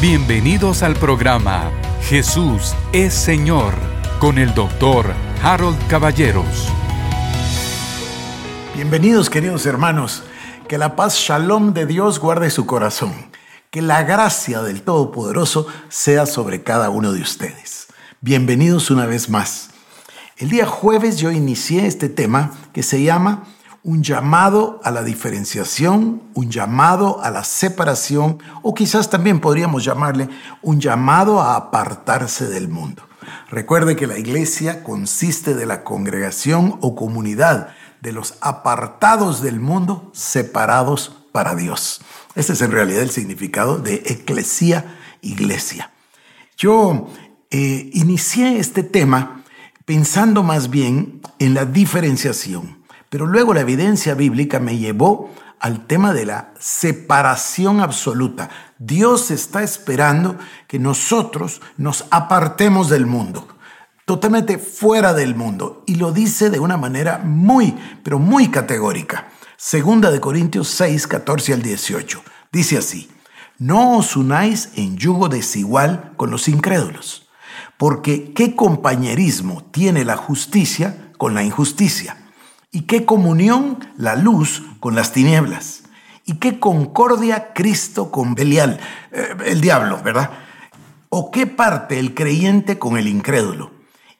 Bienvenidos al programa Jesús es Señor con el doctor Harold Caballeros. Bienvenidos queridos hermanos, que la paz shalom de Dios guarde su corazón, que la gracia del Todopoderoso sea sobre cada uno de ustedes. Bienvenidos una vez más. El día jueves yo inicié este tema que se llama un llamado a la diferenciación, un llamado a la separación, o quizás también podríamos llamarle un llamado a apartarse del mundo. Recuerde que la iglesia consiste de la congregación o comunidad de los apartados del mundo, separados para Dios. Ese es en realidad el significado de eclesía, iglesia. Yo eh, inicié este tema pensando más bien en la diferenciación pero luego la evidencia bíblica me llevó al tema de la separación absoluta. Dios está esperando que nosotros nos apartemos del mundo, totalmente fuera del mundo, y lo dice de una manera muy, pero muy categórica. Segunda de Corintios 6, 14 al 18. Dice así, no os unáis en yugo desigual con los incrédulos, porque ¿qué compañerismo tiene la justicia con la injusticia? ¿Y qué comunión la luz con las tinieblas? ¿Y qué concordia Cristo con Belial, eh, el diablo, verdad? ¿O qué parte el creyente con el incrédulo?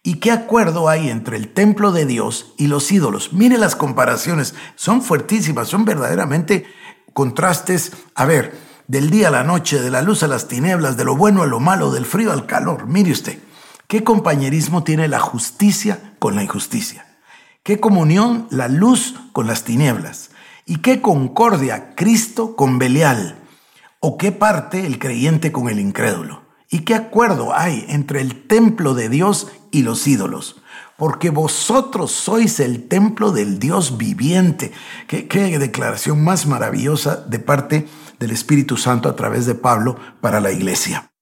¿Y qué acuerdo hay entre el templo de Dios y los ídolos? Mire las comparaciones, son fuertísimas, son verdaderamente contrastes. A ver, del día a la noche, de la luz a las tinieblas, de lo bueno a lo malo, del frío al calor. Mire usted, ¿qué compañerismo tiene la justicia con la injusticia? ¿Qué comunión la luz con las tinieblas? ¿Y qué concordia Cristo con Belial? ¿O qué parte el creyente con el incrédulo? ¿Y qué acuerdo hay entre el templo de Dios y los ídolos? Porque vosotros sois el templo del Dios viviente. Qué, qué, declaración más maravillosa de parte del Espíritu Santo a través de Pablo para la iglesia.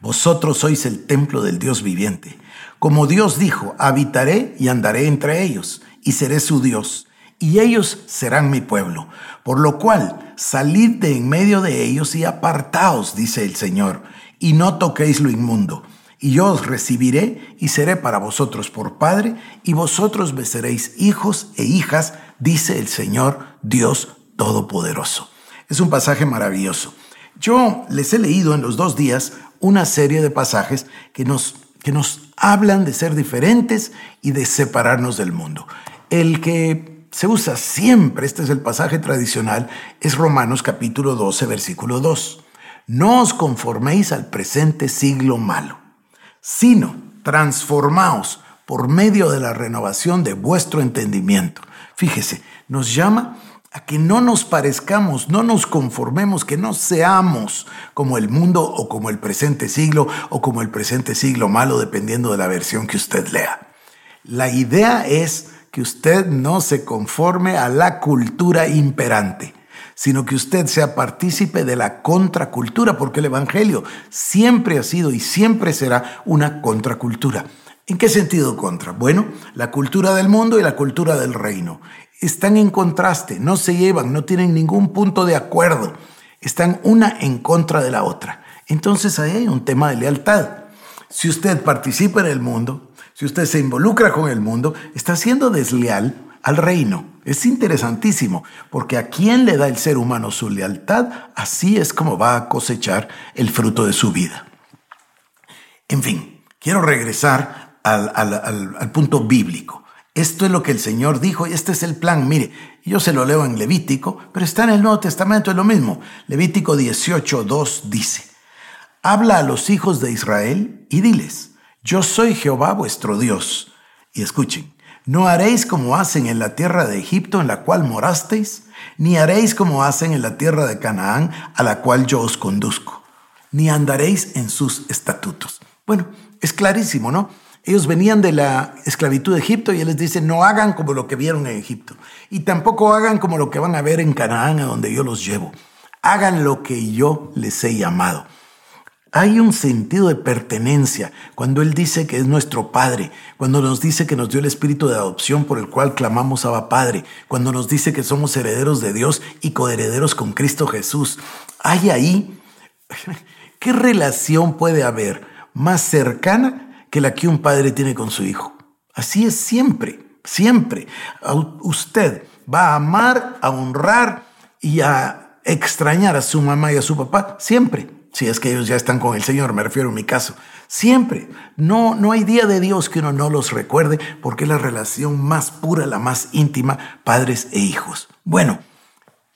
Vosotros sois el templo del Dios viviente. Como Dios dijo, habitaré y andaré entre ellos, y seré su Dios, y ellos serán mi pueblo. Por lo cual, salid de en medio de ellos y apartaos, dice el Señor, y no toquéis lo inmundo. Y yo os recibiré y seré para vosotros por Padre, y vosotros me seréis hijos e hijas, dice el Señor Dios Todopoderoso. Es un pasaje maravilloso. Yo les he leído en los dos días una serie de pasajes que nos que nos hablan de ser diferentes y de separarnos del mundo. El que se usa siempre, este es el pasaje tradicional, es Romanos capítulo 12, versículo 2. No os conforméis al presente siglo malo, sino transformaos por medio de la renovación de vuestro entendimiento. Fíjese, nos llama a que no nos parezcamos, no nos conformemos, que no seamos como el mundo o como el presente siglo o como el presente siglo malo, dependiendo de la versión que usted lea. La idea es que usted no se conforme a la cultura imperante, sino que usted sea partícipe de la contracultura, porque el Evangelio siempre ha sido y siempre será una contracultura. ¿En qué sentido contra? Bueno, la cultura del mundo y la cultura del reino están en contraste, no se llevan, no tienen ningún punto de acuerdo, están una en contra de la otra. Entonces ahí hay un tema de lealtad. Si usted participa en el mundo, si usted se involucra con el mundo, está siendo desleal al reino. Es interesantísimo, porque a quien le da el ser humano su lealtad, así es como va a cosechar el fruto de su vida. En fin, quiero regresar al, al punto bíblico. Esto es lo que el Señor dijo y este es el plan. Mire, yo se lo leo en Levítico, pero está en el Nuevo Testamento, es lo mismo. Levítico 18, 2 dice, habla a los hijos de Israel y diles, yo soy Jehová vuestro Dios. Y escuchen, no haréis como hacen en la tierra de Egipto en la cual morasteis, ni haréis como hacen en la tierra de Canaán a la cual yo os conduzco, ni andaréis en sus estatutos. Bueno, es clarísimo, ¿no? Ellos venían de la esclavitud de Egipto y Él les dice, no hagan como lo que vieron en Egipto. Y tampoco hagan como lo que van a ver en Canaán, a donde yo los llevo. Hagan lo que yo les he llamado. Hay un sentido de pertenencia cuando Él dice que es nuestro Padre, cuando nos dice que nos dio el espíritu de adopción por el cual clamamos a Padre, cuando nos dice que somos herederos de Dios y coherederos con Cristo Jesús. Hay ahí ¿Qué relación puede haber más cercana que la que un padre tiene con su hijo? Así es siempre, siempre. Usted va a amar, a honrar y a extrañar a su mamá y a su papá siempre. Si es que ellos ya están con el Señor, me refiero a mi caso. Siempre. No, no hay día de Dios que uno no los recuerde porque es la relación más pura, la más íntima, padres e hijos. Bueno,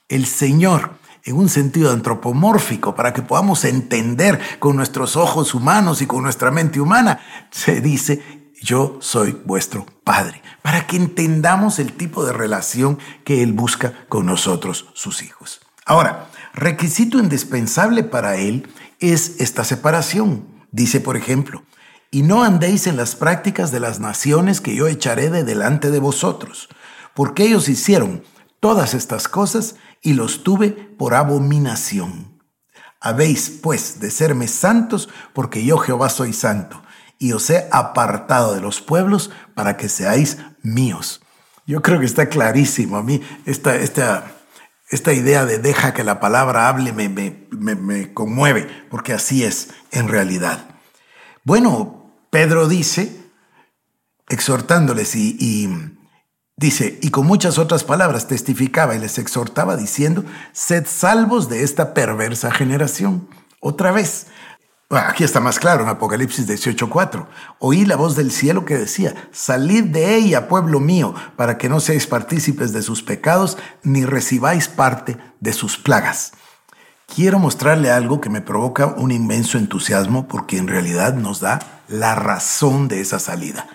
el Señor en un sentido antropomórfico, para que podamos entender con nuestros ojos humanos y con nuestra mente humana, se dice, yo soy vuestro Padre, para que entendamos el tipo de relación que Él busca con nosotros, sus hijos. Ahora, requisito indispensable para Él es esta separación. Dice, por ejemplo, y no andéis en las prácticas de las naciones que yo echaré de delante de vosotros, porque ellos hicieron todas estas cosas y los tuve por abominación. Habéis, pues, de serme santos, porque yo Jehová soy santo, y os he apartado de los pueblos para que seáis míos. Yo creo que está clarísimo. A mí esta, esta, esta idea de deja que la palabra hable me, me, me conmueve, porque así es en realidad. Bueno, Pedro dice, exhortándoles y, y Dice, y con muchas otras palabras testificaba y les exhortaba diciendo, sed salvos de esta perversa generación. Otra vez, aquí está más claro en Apocalipsis 18:4, oí la voz del cielo que decía, salid de ella, pueblo mío, para que no seáis partícipes de sus pecados, ni recibáis parte de sus plagas. Quiero mostrarle algo que me provoca un inmenso entusiasmo porque en realidad nos da la razón de esa salida.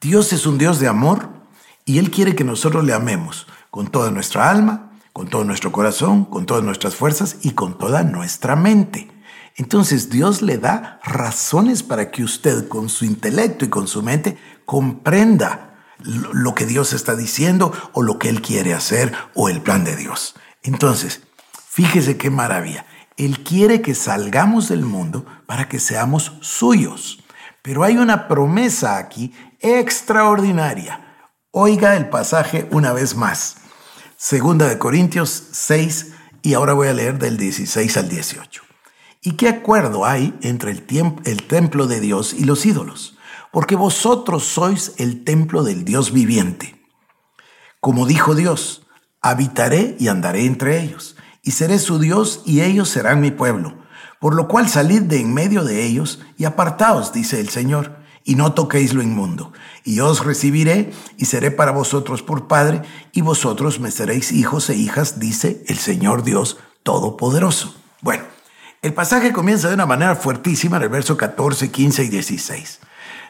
Dios es un Dios de amor y Él quiere que nosotros le amemos con toda nuestra alma, con todo nuestro corazón, con todas nuestras fuerzas y con toda nuestra mente. Entonces Dios le da razones para que usted con su intelecto y con su mente comprenda lo que Dios está diciendo o lo que Él quiere hacer o el plan de Dios. Entonces, fíjese qué maravilla. Él quiere que salgamos del mundo para que seamos suyos. Pero hay una promesa aquí extraordinaria. Oiga el pasaje una vez más. Segunda de Corintios 6 y ahora voy a leer del 16 al 18. ¿Y qué acuerdo hay entre el, el templo de Dios y los ídolos? Porque vosotros sois el templo del Dios viviente. Como dijo Dios, habitaré y andaré entre ellos, y seré su Dios y ellos serán mi pueblo. Por lo cual salid de en medio de ellos y apartaos, dice el Señor y no toquéis lo inmundo. Y yo os recibiré y seré para vosotros por Padre, y vosotros me seréis hijos e hijas, dice el Señor Dios Todopoderoso. Bueno, el pasaje comienza de una manera fuertísima en el verso 14, 15 y 16.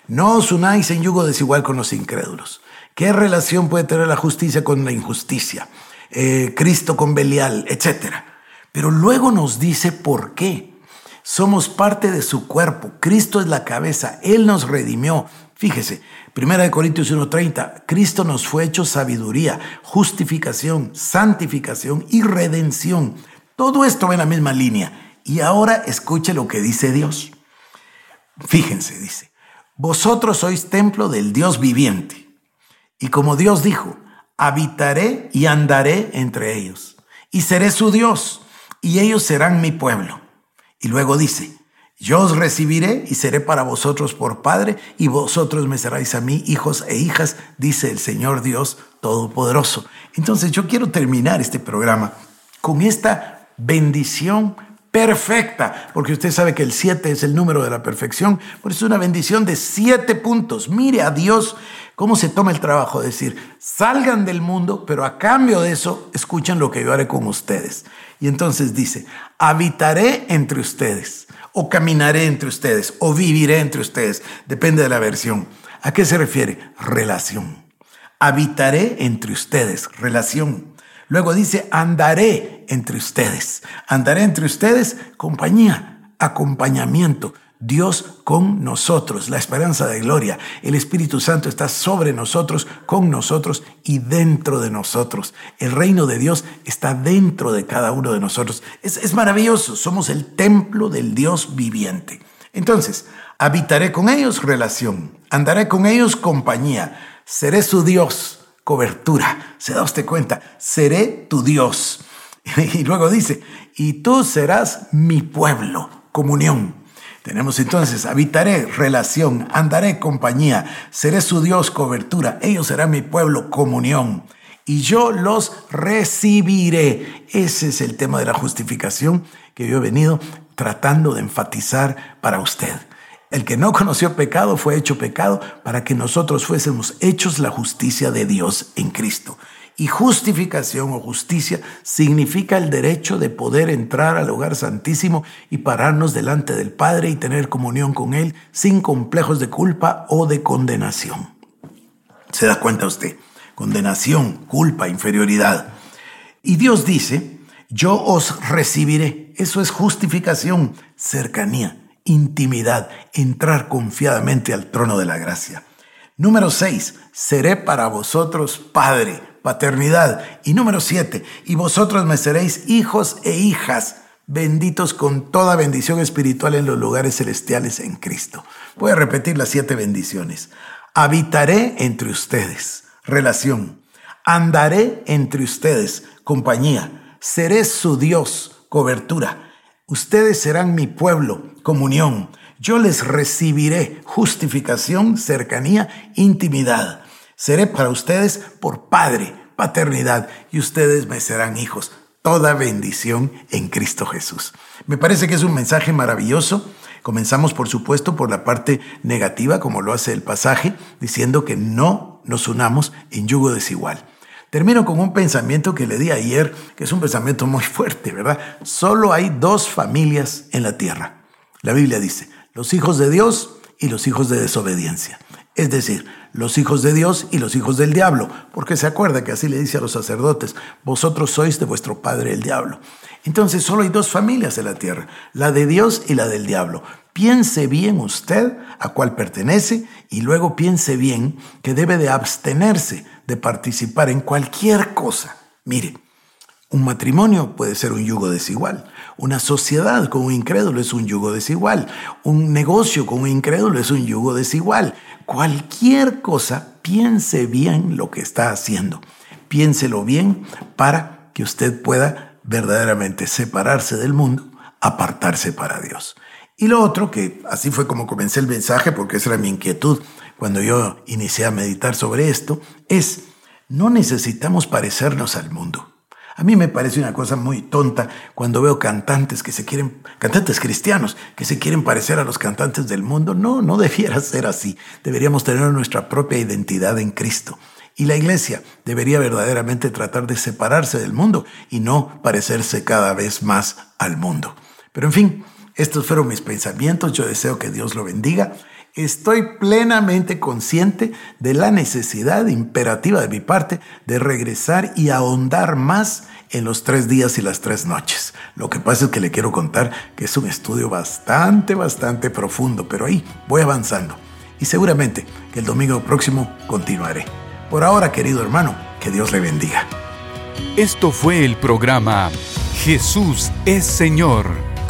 No os unáis en yugo desigual con los incrédulos. ¿Qué relación puede tener la justicia con la injusticia? Eh, Cristo con Belial, etc. Pero luego nos dice por qué. Somos parte de su cuerpo. Cristo es la cabeza. Él nos redimió. Fíjese, 1 Corintios 1:30, Cristo nos fue hecho sabiduría, justificación, santificación y redención. Todo esto va en la misma línea. Y ahora escuche lo que dice Dios. Fíjense, dice, vosotros sois templo del Dios viviente. Y como Dios dijo, habitaré y andaré entre ellos. Y seré su Dios, y ellos serán mi pueblo. Y luego dice, yo os recibiré y seré para vosotros por Padre, y vosotros me seráis a mí hijos e hijas, dice el Señor Dios Todopoderoso. Entonces yo quiero terminar este programa con esta bendición perfecta, porque usted sabe que el 7 es el número de la perfección, por eso es una bendición de siete puntos. Mire a Dios cómo se toma el trabajo de decir, salgan del mundo, pero a cambio de eso, escuchen lo que yo haré con ustedes. Y entonces dice, habitaré entre ustedes, o caminaré entre ustedes, o viviré entre ustedes, depende de la versión. ¿A qué se refiere? Relación. Habitaré entre ustedes, relación. Luego dice, andaré entre ustedes. Andaré entre ustedes, compañía, acompañamiento. Dios con nosotros, la esperanza de gloria. El Espíritu Santo está sobre nosotros, con nosotros y dentro de nosotros. El reino de Dios está dentro de cada uno de nosotros. Es, maravilloso, somos el templo del Dios viviente. Entonces, habitaré con ellos relación, andaré con ellos compañía, seré su Dios, cobertura. ¿Se da usted cuenta? Seré tu Dios. Y luego dice, y tú serás mi pueblo, comunión. Tenemos entonces, habitaré relación, andaré compañía, seré su Dios cobertura, ellos serán mi pueblo comunión y yo los recibiré. Ese es el tema de la justificación que yo he venido tratando de enfatizar para usted. El que no conoció pecado fue hecho pecado para que nosotros fuésemos hechos la justicia de Dios en Cristo. Y justificación o justicia significa el derecho de poder entrar al hogar santísimo y pararnos delante del Padre y tener comunión con Él sin complejos de culpa o de condenación. ¿Se da cuenta usted? Condenación, culpa, inferioridad. Y Dios dice, yo os recibiré. Eso es justificación, cercanía, intimidad, entrar confiadamente al trono de la gracia. Número 6, seré para vosotros Padre paternidad. Y número siete, y vosotros me seréis hijos e hijas, benditos con toda bendición espiritual en los lugares celestiales en Cristo. Voy a repetir las siete bendiciones. Habitaré entre ustedes, relación. Andaré entre ustedes, compañía. Seré su Dios, cobertura. Ustedes serán mi pueblo, comunión. Yo les recibiré justificación, cercanía, intimidad. Seré para ustedes por Padre, paternidad, y ustedes me serán hijos. Toda bendición en Cristo Jesús. Me parece que es un mensaje maravilloso. Comenzamos, por supuesto, por la parte negativa, como lo hace el pasaje, diciendo que no nos unamos en yugo desigual. Termino con un pensamiento que le di ayer, que es un pensamiento muy fuerte, ¿verdad? Solo hay dos familias en la tierra. La Biblia dice, los hijos de Dios y los hijos de desobediencia. Es decir, los hijos de Dios y los hijos del diablo, porque se acuerda que así le dice a los sacerdotes, vosotros sois de vuestro padre el diablo. Entonces solo hay dos familias en la tierra, la de Dios y la del diablo. Piense bien usted a cuál pertenece y luego piense bien que debe de abstenerse de participar en cualquier cosa. Mire, un matrimonio puede ser un yugo desigual. Una sociedad con un incrédulo es un yugo desigual. Un negocio con un incrédulo es un yugo desigual. Cualquier cosa, piense bien lo que está haciendo. Piénselo bien para que usted pueda verdaderamente separarse del mundo, apartarse para Dios. Y lo otro, que así fue como comencé el mensaje, porque esa era mi inquietud cuando yo inicié a meditar sobre esto, es, no necesitamos parecernos al mundo. A mí me parece una cosa muy tonta cuando veo cantantes que se quieren, cantantes cristianos, que se quieren parecer a los cantantes del mundo. No, no debiera ser así. Deberíamos tener nuestra propia identidad en Cristo. Y la iglesia debería verdaderamente tratar de separarse del mundo y no parecerse cada vez más al mundo. Pero en fin, estos fueron mis pensamientos. Yo deseo que Dios lo bendiga. Estoy plenamente consciente de la necesidad imperativa de mi parte de regresar y ahondar más en los tres días y las tres noches. Lo que pasa es que le quiero contar que es un estudio bastante, bastante profundo, pero ahí voy avanzando. Y seguramente que el domingo próximo continuaré. Por ahora, querido hermano, que Dios le bendiga. Esto fue el programa Jesús es Señor